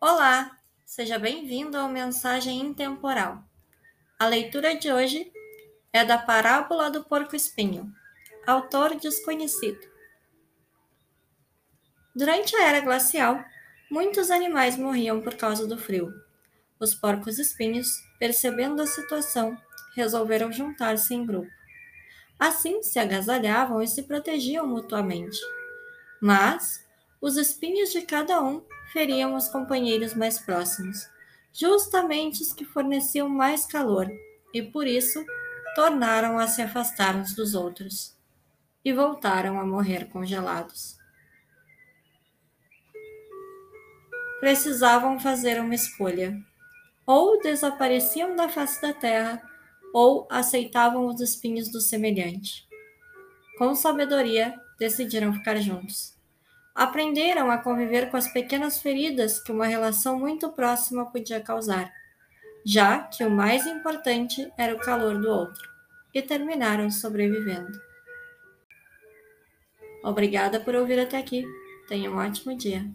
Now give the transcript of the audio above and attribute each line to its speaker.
Speaker 1: Olá, seja bem-vindo ao Mensagem Intemporal. A leitura de hoje é da Parábola do Porco-Espinho, autor desconhecido. Durante a Era Glacial, muitos animais morriam por causa do frio. Os porcos-espinhos, percebendo a situação, resolveram juntar-se em grupo. Assim se agasalhavam e se protegiam mutuamente. Mas os espinhos de cada um feriam os companheiros mais próximos, justamente os que forneciam mais calor, e por isso tornaram a se afastar uns dos outros e voltaram a morrer congelados. Precisavam fazer uma escolha: ou desapareciam da face da terra, ou aceitavam os espinhos do semelhante. Com sabedoria, decidiram ficar juntos aprenderam a conviver com as pequenas feridas que uma relação muito próxima podia causar, já que o mais importante era o calor do outro, e terminaram sobrevivendo. Obrigada por ouvir até aqui. Tenha um ótimo dia.